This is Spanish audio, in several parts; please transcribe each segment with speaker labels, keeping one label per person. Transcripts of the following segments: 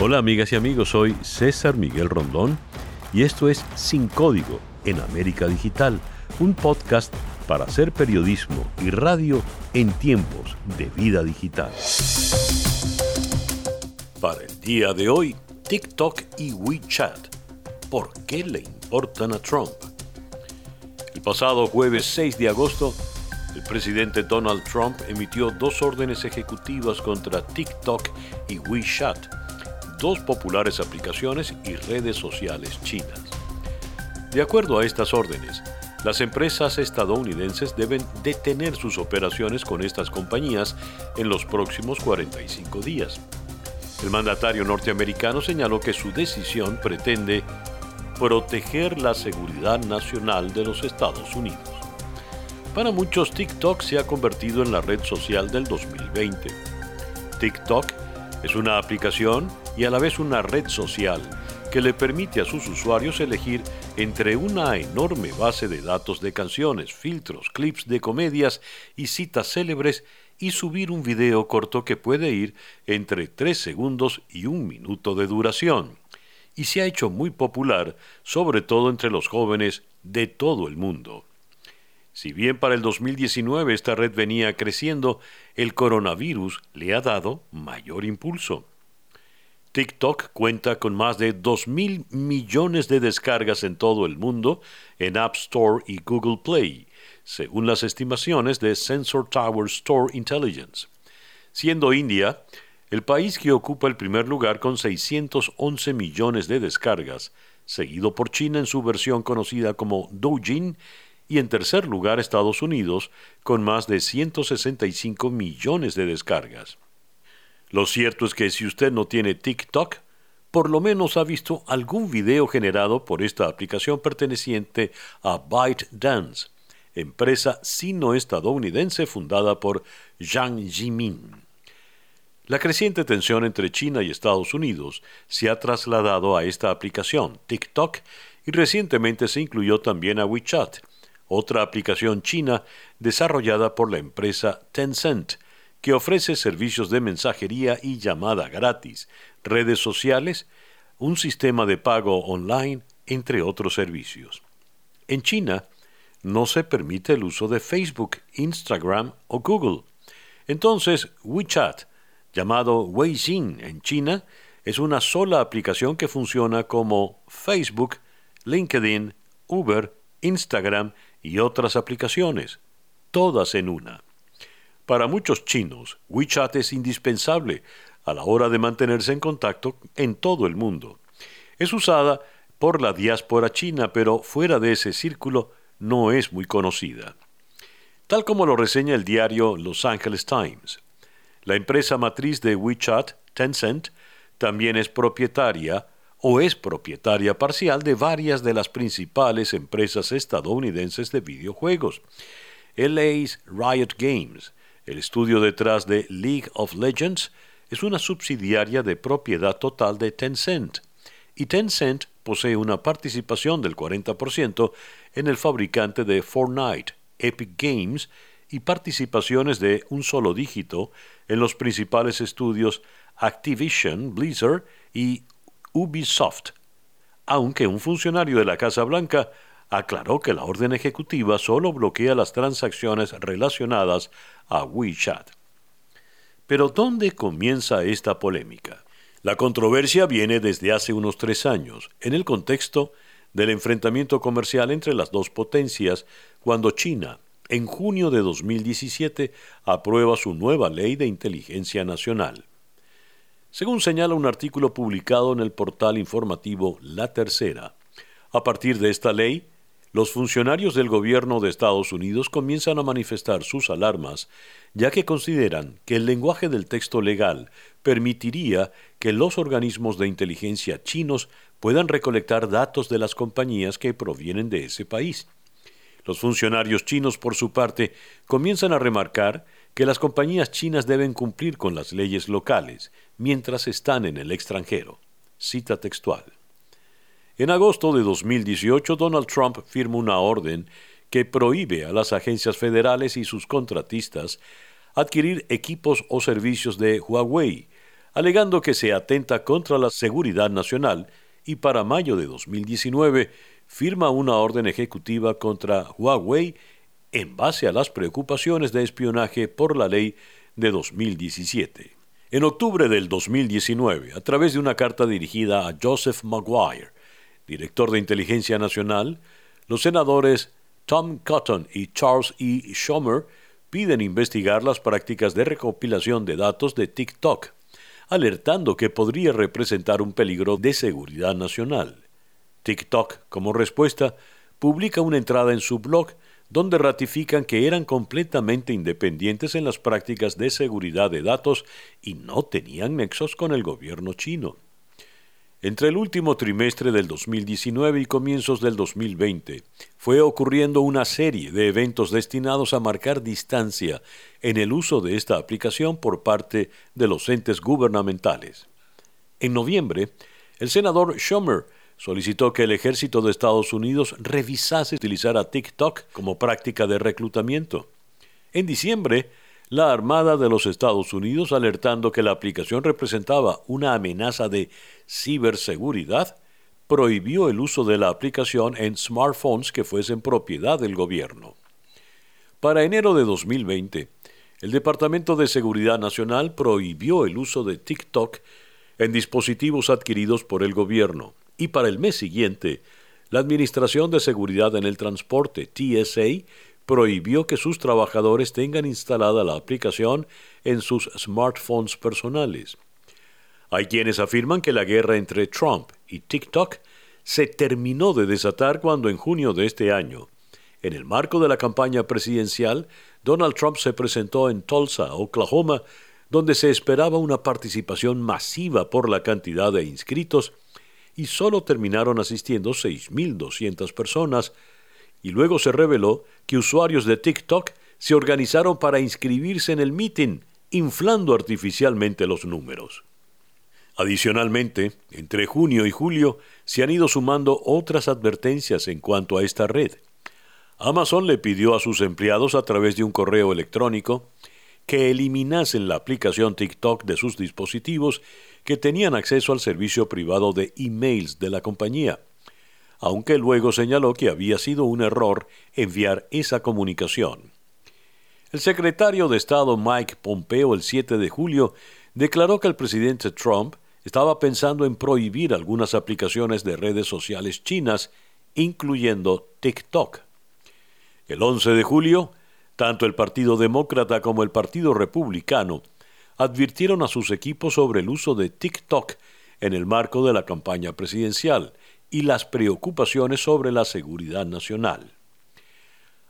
Speaker 1: Hola amigas y amigos, soy César Miguel Rondón y esto es Sin Código en América Digital, un podcast para hacer periodismo y radio en tiempos de vida digital. Para el día de hoy, TikTok y WeChat. ¿Por qué le importan a Trump? El pasado jueves 6 de agosto, el presidente Donald Trump emitió dos órdenes ejecutivas contra TikTok y WeChat dos populares aplicaciones y redes sociales chinas. De acuerdo a estas órdenes, las empresas estadounidenses deben detener sus operaciones con estas compañías en los próximos 45 días. El mandatario norteamericano señaló que su decisión pretende proteger la seguridad nacional de los Estados Unidos. Para muchos, TikTok se ha convertido en la red social del 2020. TikTok es una aplicación y a la vez una red social que le permite a sus usuarios elegir entre una enorme base de datos de canciones, filtros, clips de comedias y citas célebres y subir un video corto que puede ir entre 3 segundos y un minuto de duración. Y se ha hecho muy popular, sobre todo entre los jóvenes de todo el mundo. Si bien para el 2019 esta red venía creciendo, el coronavirus le ha dado mayor impulso. TikTok cuenta con más de 2.000 millones de descargas en todo el mundo en App Store y Google Play, según las estimaciones de Sensor Tower Store Intelligence, siendo India el país que ocupa el primer lugar con 611 millones de descargas, seguido por China en su versión conocida como Douyin y en tercer lugar Estados Unidos con más de 165 millones de descargas. Lo cierto es que si usted no tiene TikTok, por lo menos ha visto algún video generado por esta aplicación perteneciente a ByteDance, empresa sino-estadounidense fundada por Zhang Jimin. La creciente tensión entre China y Estados Unidos se ha trasladado a esta aplicación, TikTok, y recientemente se incluyó también a WeChat, otra aplicación china desarrollada por la empresa Tencent, que ofrece servicios de mensajería y llamada gratis, redes sociales, un sistema de pago online, entre otros servicios. En China, no se permite el uso de Facebook, Instagram o Google. Entonces, WeChat, llamado Weixin en China, es una sola aplicación que funciona como Facebook, LinkedIn, Uber, Instagram y otras aplicaciones, todas en una. Para muchos chinos, WeChat es indispensable a la hora de mantenerse en contacto en todo el mundo. Es usada por la diáspora china, pero fuera de ese círculo no es muy conocida. Tal como lo reseña el diario Los Angeles Times, la empresa matriz de WeChat, Tencent, también es propietaria o es propietaria parcial de varias de las principales empresas estadounidenses de videojuegos. LA's Riot Games, el estudio detrás de League of Legends es una subsidiaria de propiedad total de Tencent, y Tencent posee una participación del 40% en el fabricante de Fortnite, Epic Games, y participaciones de un solo dígito en los principales estudios Activision, Blizzard y Ubisoft, aunque un funcionario de la Casa Blanca aclaró que la orden ejecutiva solo bloquea las transacciones relacionadas a WeChat. Pero ¿dónde comienza esta polémica? La controversia viene desde hace unos tres años, en el contexto del enfrentamiento comercial entre las dos potencias, cuando China, en junio de 2017, aprueba su nueva ley de inteligencia nacional. Según señala un artículo publicado en el portal informativo La Tercera, a partir de esta ley, los funcionarios del gobierno de Estados Unidos comienzan a manifestar sus alarmas, ya que consideran que el lenguaje del texto legal permitiría que los organismos de inteligencia chinos puedan recolectar datos de las compañías que provienen de ese país. Los funcionarios chinos, por su parte, comienzan a remarcar que las compañías chinas deben cumplir con las leyes locales mientras están en el extranjero. Cita textual. En agosto de 2018, Donald Trump firma una orden que prohíbe a las agencias federales y sus contratistas adquirir equipos o servicios de Huawei, alegando que se atenta contra la seguridad nacional y para mayo de 2019 firma una orden ejecutiva contra Huawei en base a las preocupaciones de espionaje por la ley de 2017. En octubre del 2019, a través de una carta dirigida a Joseph Maguire, director de Inteligencia Nacional, los senadores Tom Cotton y Charles E. Schumer piden investigar las prácticas de recopilación de datos de TikTok, alertando que podría representar un peligro de seguridad nacional. TikTok, como respuesta, publica una entrada en su blog donde ratifican que eran completamente independientes en las prácticas de seguridad de datos y no tenían nexos con el gobierno chino. Entre el último trimestre del 2019 y comienzos del 2020 fue ocurriendo una serie de eventos destinados a marcar distancia en el uso de esta aplicación por parte de los entes gubernamentales. En noviembre, el senador Schumer solicitó que el ejército de Estados Unidos revisase utilizar a TikTok como práctica de reclutamiento. En diciembre, la Armada de los Estados Unidos, alertando que la aplicación representaba una amenaza de ciberseguridad, prohibió el uso de la aplicación en smartphones que fuesen propiedad del gobierno. Para enero de 2020, el Departamento de Seguridad Nacional prohibió el uso de TikTok en dispositivos adquiridos por el gobierno y para el mes siguiente, la Administración de Seguridad en el Transporte, TSA, prohibió que sus trabajadores tengan instalada la aplicación en sus smartphones personales. Hay quienes afirman que la guerra entre Trump y TikTok se terminó de desatar cuando en junio de este año, en el marco de la campaña presidencial, Donald Trump se presentó en Tulsa, Oklahoma, donde se esperaba una participación masiva por la cantidad de inscritos y solo terminaron asistiendo 6.200 personas, y luego se reveló que usuarios de TikTok se organizaron para inscribirse en el meeting, inflando artificialmente los números. Adicionalmente, entre junio y julio se han ido sumando otras advertencias en cuanto a esta red. Amazon le pidió a sus empleados a través de un correo electrónico que eliminasen la aplicación TikTok de sus dispositivos que tenían acceso al servicio privado de emails de la compañía aunque luego señaló que había sido un error enviar esa comunicación. El secretario de Estado Mike Pompeo el 7 de julio declaró que el presidente Trump estaba pensando en prohibir algunas aplicaciones de redes sociales chinas, incluyendo TikTok. El 11 de julio, tanto el Partido Demócrata como el Partido Republicano advirtieron a sus equipos sobre el uso de TikTok en el marco de la campaña presidencial, y las preocupaciones sobre la seguridad nacional.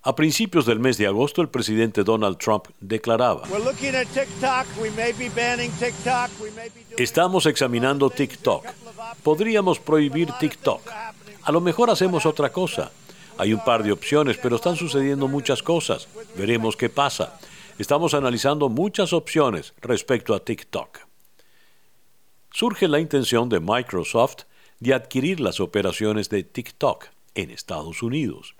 Speaker 1: A principios del mes de agosto, el presidente Donald Trump declaraba, Estamos examinando TikTok. Podríamos prohibir TikTok. A lo mejor hacemos otra cosa. Hay un par de opciones, pero están sucediendo muchas cosas. Veremos qué pasa. Estamos analizando muchas opciones respecto a TikTok. Surge la intención de Microsoft de adquirir las operaciones de TikTok en Estados Unidos.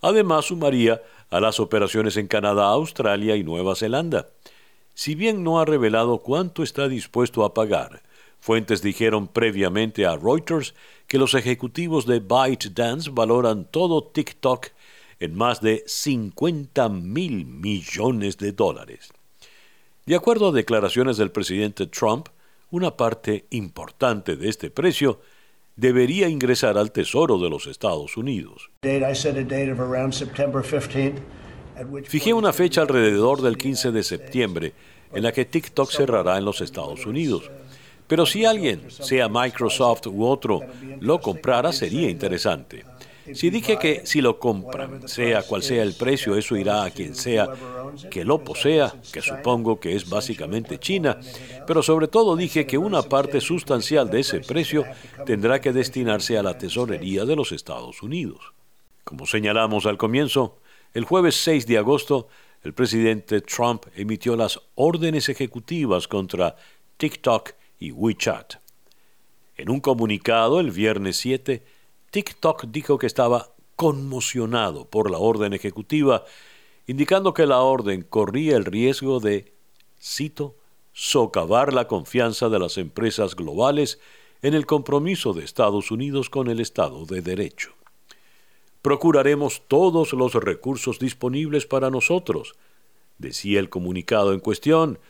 Speaker 1: Además, sumaría a las operaciones en Canadá, Australia y Nueva Zelanda. Si bien no ha revelado cuánto está dispuesto a pagar, fuentes dijeron previamente a Reuters que los ejecutivos de ByteDance valoran todo TikTok en más de 50 mil millones de dólares. De acuerdo a declaraciones del presidente Trump, una parte importante de este precio debería ingresar al Tesoro de los Estados Unidos. Fijé una fecha alrededor del 15 de septiembre en la que TikTok cerrará en los Estados Unidos. Pero si alguien, sea Microsoft u otro, lo comprara sería interesante. Si dije que si lo compran, sea cual sea el precio, eso irá a quien sea que lo posea, que supongo que es básicamente China, pero sobre todo dije que una parte sustancial de ese precio tendrá que destinarse a la tesorería de los Estados Unidos. Como señalamos al comienzo, el jueves 6 de agosto, el presidente Trump emitió las órdenes ejecutivas contra TikTok y WeChat. En un comunicado el viernes 7, TikTok dijo que estaba conmocionado por la orden ejecutiva, indicando que la orden corría el riesgo de, cito, socavar la confianza de las empresas globales en el compromiso de Estados Unidos con el Estado de Derecho. Procuraremos todos los recursos disponibles para nosotros, decía el comunicado en cuestión,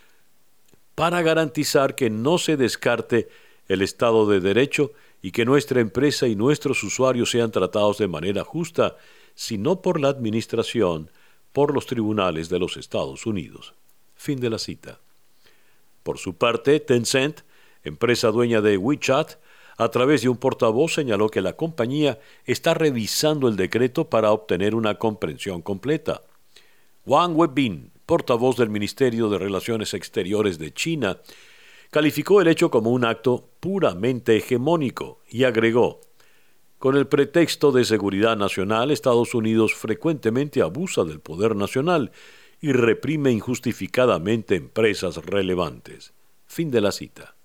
Speaker 1: para garantizar que no se descarte el Estado de Derecho y que nuestra empresa y nuestros usuarios sean tratados de manera justa, sino por la Administración, por los tribunales de los Estados Unidos. Fin de la cita. Por su parte, Tencent, empresa dueña de WeChat, a través de un portavoz señaló que la compañía está revisando el decreto para obtener una comprensión completa. Wang Weibin, portavoz del Ministerio de Relaciones Exteriores de China, calificó el hecho como un acto puramente hegemónico y agregó, con el pretexto de seguridad nacional, Estados Unidos frecuentemente abusa del poder nacional y reprime injustificadamente empresas relevantes. Fin de la cita.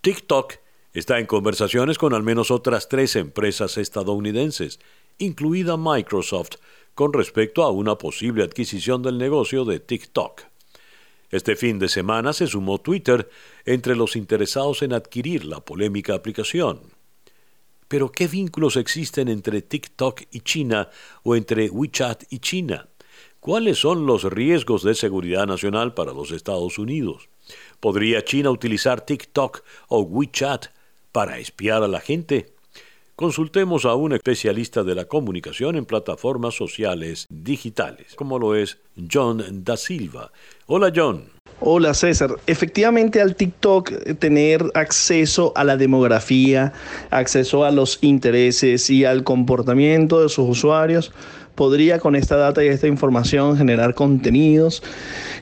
Speaker 1: TikTok está en conversaciones con al menos otras tres empresas estadounidenses, incluida Microsoft, con respecto a una posible adquisición del negocio de TikTok. Este fin de semana se sumó Twitter entre los interesados en adquirir la polémica aplicación. Pero ¿qué vínculos existen entre TikTok y China o entre WeChat y China? ¿Cuáles son los riesgos de seguridad nacional para los Estados Unidos? ¿Podría China utilizar TikTok o WeChat para espiar a la gente? Consultemos a un especialista de la comunicación en plataformas sociales digitales, como lo es John Da Silva. Hola John.
Speaker 2: Hola César, efectivamente al TikTok eh, tener acceso a la demografía, acceso a los intereses y al comportamiento de sus usuarios, podría con esta data y esta información generar contenidos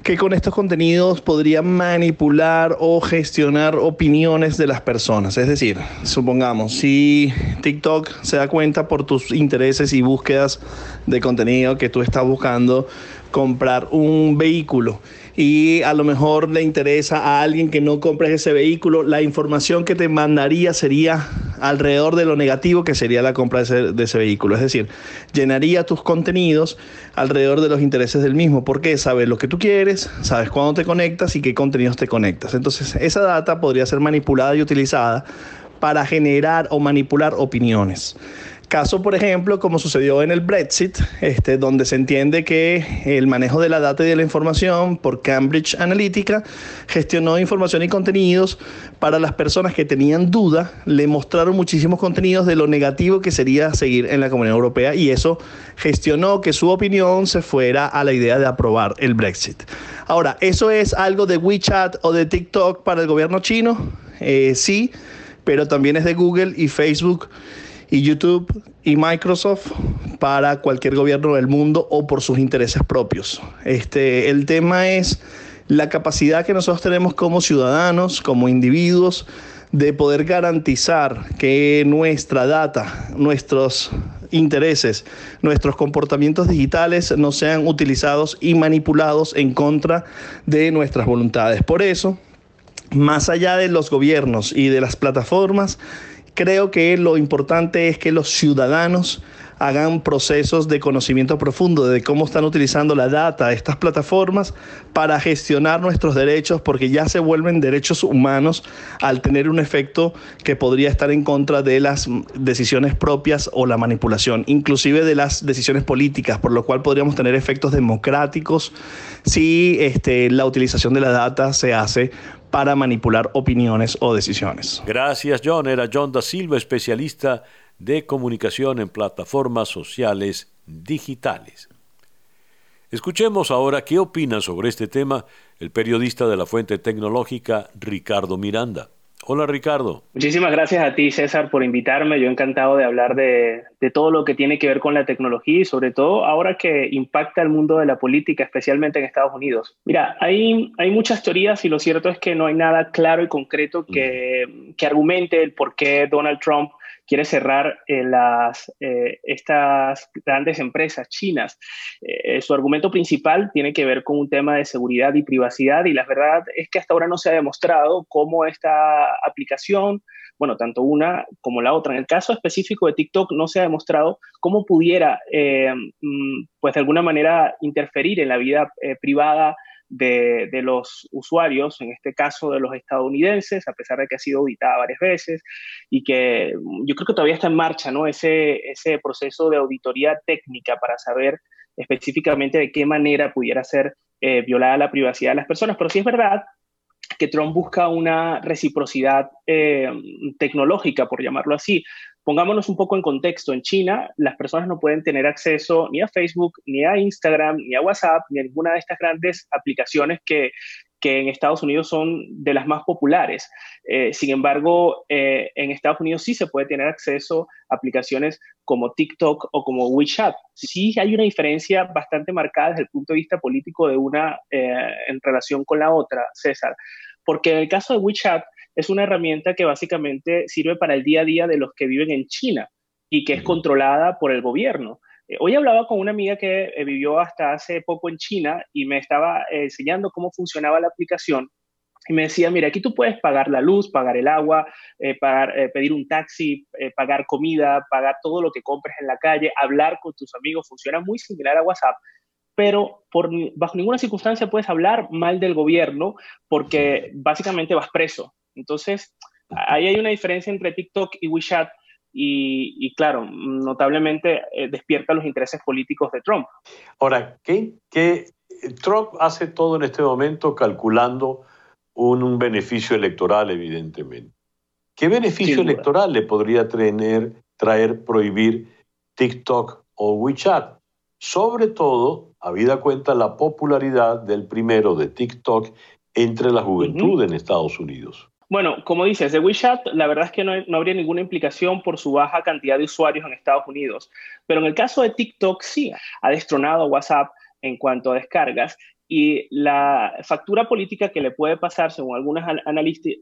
Speaker 2: que con estos contenidos podría manipular o gestionar opiniones de las personas. Es decir, supongamos, si TikTok se da cuenta por tus intereses y búsquedas de contenido que tú estás buscando comprar un vehículo y a lo mejor le interesa a alguien que no compre ese vehículo, la información que te mandaría sería alrededor de lo negativo que sería la compra de ese, vehículo. Es decir, llenaría tus contenidos alrededor de los intereses del mismo, porque sabes lo que tú quieres, sabes cuándo te conectas y qué contenidos te conectas. Entonces, esa data podría ser manipulada y utilizada para generar o manipular opiniones. Caso, por ejemplo, como sucedió en el Brexit, este, donde se entiende que el manejo de la data y de la información por Cambridge Analytica gestionó información y contenidos para las personas que tenían duda, le mostraron muchísimos contenidos de lo negativo que sería seguir en la Comunidad Europea y eso gestionó que su opinión se fuera a la idea de aprobar el Brexit. Ahora, ¿eso es algo de WeChat o de TikTok para el gobierno chino? Eh, sí, pero también es de Google y Facebook y YouTube y Microsoft para cualquier gobierno del mundo o por sus intereses propios. Este, el tema es la capacidad que nosotros tenemos como ciudadanos, como individuos, de poder garantizar que nuestra data, nuestros intereses, nuestros comportamientos digitales no sean utilizados y manipulados en contra de nuestras voluntades. Por eso, más allá de los gobiernos y de las plataformas, creo que lo importante es que los ciudadanos hagan procesos de conocimiento profundo de cómo están utilizando la data de estas plataformas para gestionar nuestros derechos, porque ya se vuelven derechos humanos al tener un efecto que podría estar en contra de las decisiones propias o la manipulación, inclusive de las decisiones políticas, por lo cual podríamos tener efectos democráticos si este, la utilización de la data se hace para manipular opiniones o decisiones.
Speaker 1: Gracias, John. Era John da Silva, especialista de comunicación en plataformas sociales digitales. Escuchemos ahora qué opina sobre este tema el periodista de la fuente tecnológica Ricardo Miranda. Hola Ricardo.
Speaker 3: Muchísimas gracias a ti César por invitarme. Yo encantado de hablar de, todo lo que tiene que ver con la tecnología y sobre todo ahora que impacta el mundo de la política, especialmente en Estados Unidos. Mira, hay, hay muchas teorías y lo cierto es que no hay nada claro y concreto que, que argumente el por qué Donald Trump quiere cerrar eh, las, eh, estas grandes empresas chinas. Eh, su argumento principal tiene que ver con un tema de seguridad y privacidad y la verdad es que hasta ahora no se ha demostrado cómo esta aplicación bueno, tanto una como la otra. En el caso específico de TikTok no se ha demostrado cómo pudiera, mm, pues de alguna manera, interferir en la vida privada de, los usuarios, en este caso de los estadounidenses, a pesar de que ha sido auditada varias veces y que yo creo que todavía está en marcha, ¿no? Ese, ese proceso de auditoría técnica para saber específicamente de qué manera pudiera ser eh, violada la privacidad de las personas. Pero sí es verdad que Trump busca una reciprocidad eh, tecnológica, por llamarlo así. Pongámonos un poco en contexto. En China, las personas no pueden tener acceso ni a Facebook, ni a Instagram, ni a WhatsApp, ni a ninguna de estas grandes aplicaciones que, que en Estados Unidos son de las más populares. Eh, sin embargo, eh, en Estados Unidos sí se puede tener acceso a aplicaciones como TikTok o como WeChat. Sí hay una diferencia bastante marcada desde el punto de vista político de una en relación con la otra, César. Porque en el caso de WeChat es una herramienta que básicamente sirve para el día a día de los que viven en China y que es controlada por el gobierno. Eh, hoy hablaba con una amiga que eh, vivió hasta hace poco en China y me estaba eh, enseñando cómo funcionaba la aplicación y me decía, mira, aquí tú puedes pagar la luz, pagar el agua, pagar, pedir un taxi, pagar comida, pagar todo lo que compres en la calle, hablar con tus amigos, funciona muy similar a WhatsApp, pero por, bajo ninguna circunstancia puedes hablar mal del gobierno porque básicamente vas preso. Entonces, ahí hay una diferencia entre TikTok y WeChat y, claro, notablemente eh, despierta los intereses políticos de Trump.
Speaker 1: Ahora, ¿qué, Trump hace todo en este momento calculando un, beneficio electoral, evidentemente. ¿Qué beneficio electoral le podría traer prohibir TikTok o WeChat? Sobre todo, habida cuenta la popularidad del primero de TikTok entre la juventud en Estados Unidos.
Speaker 3: Bueno, como dices, de WeChat, la verdad es que no, habría ninguna implicación por su baja cantidad de usuarios en Estados Unidos. Pero en el caso de TikTok, sí, ha destronado WhatsApp en cuanto a descargas y la factura política que le puede pasar, según algunos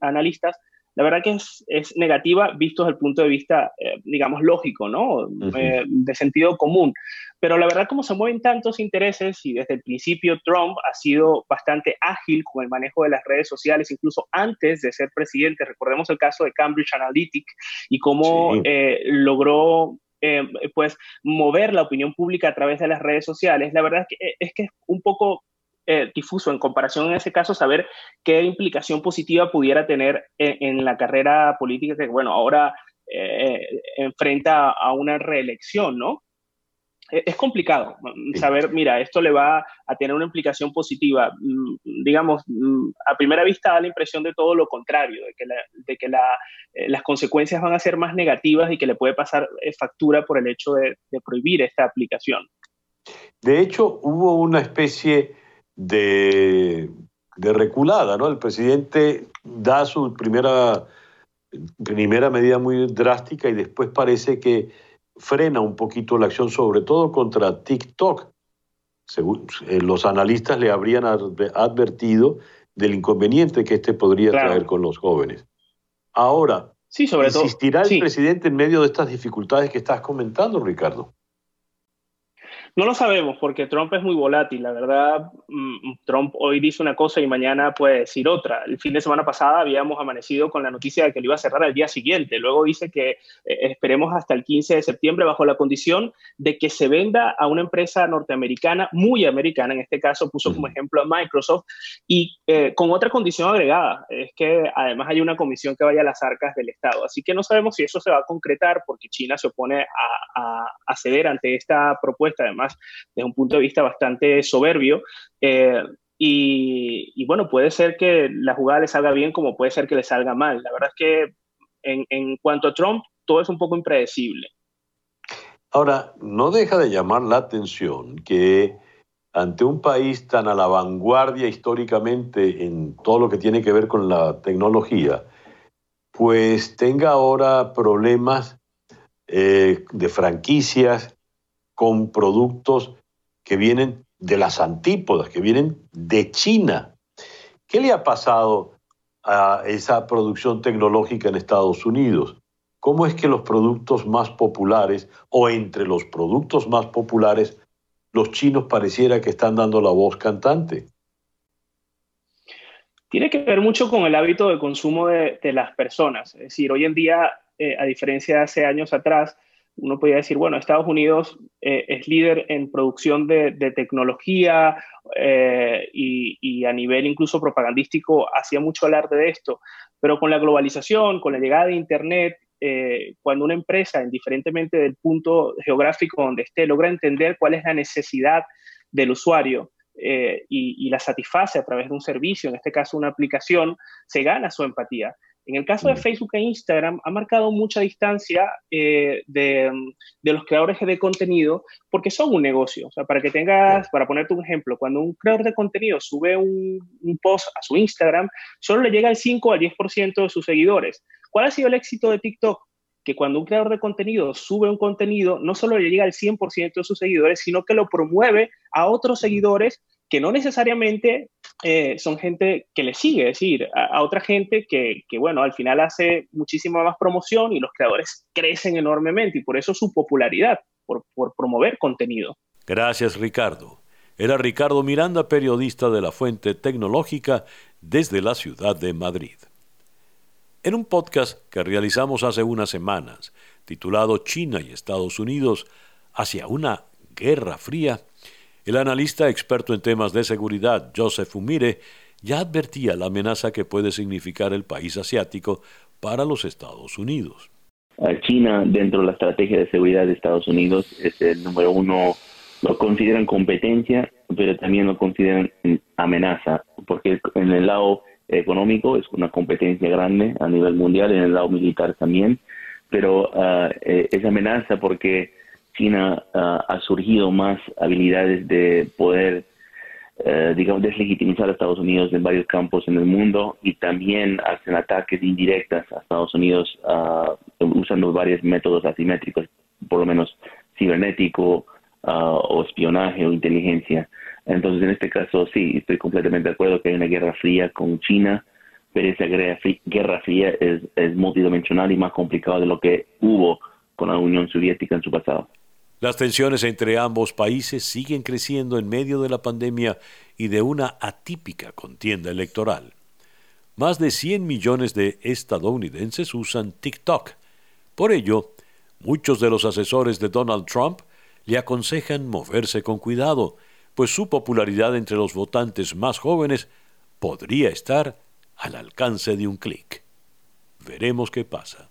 Speaker 3: analistas, la verdad que es, es, negativa visto desde el punto de vista, eh, digamos, lógico, ¿no? Eh, de sentido común. Pero la verdad, como se mueven tantos intereses y desde el principio Trump ha sido bastante ágil con el manejo de las redes sociales, incluso antes de ser presidente. Recordemos el caso de Cambridge Analytica y cómo eh, logró pues mover la opinión pública a través de las redes sociales. La verdad es que es, que es un poco eh, difuso en comparación en ese caso, saber qué implicación positiva pudiera tener en, la carrera política que, bueno, ahora eh, enfrenta a una reelección, ¿no? E, es complicado saber, mira, esto le va a tener una implicación positiva. Mm, digamos, mm, a primera vista da la impresión de todo lo contrario, de que, de que eh, las consecuencias van a ser más negativas y que le puede pasar factura por el hecho de, de prohibir esta aplicación.
Speaker 1: De hecho, hubo una especie de, reculada, ¿no? El presidente da su primera, primera medida muy drástica y después parece que frena un poquito la acción, sobre todo contra TikTok. Según, eh, los analistas le habrían advertido del inconveniente que este podría traer con los jóvenes. Ahora, sí, sobre ¿insistirá el presidente en medio de estas dificultades que estás comentando, Ricardo?
Speaker 3: No lo sabemos porque Trump es muy volátil. La verdad, mm, Trump hoy dice una cosa y mañana puede decir otra. El fin de semana pasada habíamos amanecido con la noticia de que lo iba a cerrar al día siguiente. Luego dice que eh, esperemos hasta el 15 de septiembre bajo la condición de que se venda a una empresa norteamericana, muy americana, en este caso puso como ejemplo a Microsoft, y eh, con otra condición agregada, es que además hay una comisión que vaya a las arcas del Estado. Así que no sabemos si eso se va a concretar porque China se opone a, a ceder ante esta propuesta, además desde un punto de vista bastante soberbio. Eh, y, bueno, puede ser que la jugada le salga bien como puede ser que le salga mal. La verdad es que en, cuanto a Trump, todo es un poco impredecible.
Speaker 1: Ahora, no deja de llamar la atención que ante un país tan a la vanguardia históricamente en todo lo que tiene que ver con la tecnología, pues tenga ahora problemas eh, de franquicias con productos que vienen de las antípodas, que vienen de China. ¿Qué le ha pasado a esa producción tecnológica en Estados Unidos? ¿Cómo es que los productos más populares o entre los productos más populares los chinos pareciera que están dando la voz cantante?
Speaker 3: Tiene que ver mucho con el hábito de consumo de, las personas. Es decir, hoy en día, eh, a diferencia de hace años atrás, uno podría decir, bueno, Estados Unidos eh, es líder en producción de, tecnología eh, y, a nivel incluso propagandístico hacía mucho alarde de esto, pero con la globalización, con la llegada de Internet, eh, cuando una empresa, indiferentemente del punto geográfico donde esté, logra entender cuál es la necesidad del usuario y, y la satisface a través de un servicio, en este caso una aplicación, se gana su empatía. En el caso de mm. Facebook e Instagram, ha marcado mucha distancia eh, de, los creadores de contenido porque son un negocio. O sea, para que tengas, para ponerte un ejemplo, cuando un creador de contenido sube un, post a su Instagram, solo le llega el 5 al 10% de sus seguidores. ¿Cuál ha sido el éxito de TikTok? Que cuando un creador de contenido sube un contenido, no solo le llega al 100% de sus seguidores, sino que lo promueve a otros seguidores que no necesariamente eh, son gente que le sigue, es decir, a, otra gente que, bueno, al final hace muchísima más promoción y los creadores crecen enormemente y por eso su popularidad, por, por promover contenido.
Speaker 1: Gracias, Ricardo. Era Ricardo Miranda, periodista de la Fuente Tecnológica desde la ciudad de Madrid. En un podcast que realizamos hace unas semanas, titulado China y Estados Unidos hacia una guerra fría, el analista experto en temas de seguridad, Joseph Umire, ya advertía la amenaza que puede significar el país asiático para los Estados Unidos.
Speaker 4: China, dentro de la estrategia de seguridad de Estados Unidos, es el número uno, lo consideran competencia, pero también lo consideran amenaza, porque en el lado económico es una competencia grande a nivel mundial, en el lado militar también, pero uh, es amenaza porque China ah, ha surgido más habilidades de poder, eh, digamos, deslegitimizar a Estados Unidos en varios campos en el mundo y también hacen ataques indirectas a Estados Unidos uh, usando varios métodos asimétricos, por lo menos cibernético o espionaje o inteligencia. Entonces, en este caso, sí, estoy completamente de acuerdo que hay una guerra fría con China, pero esa guerra fría es, es multidimensional y más complicada de lo que hubo con la Unión Soviética en su pasado.
Speaker 1: Las tensiones entre ambos países siguen creciendo en medio de la pandemia y de una atípica contienda electoral. Más de 100 millones de estadounidenses usan TikTok. Por ello, muchos de los asesores de Donald Trump le aconsejan moverse con cuidado, pues su popularidad entre los votantes más jóvenes podría estar al alcance de un clic. Veremos qué pasa.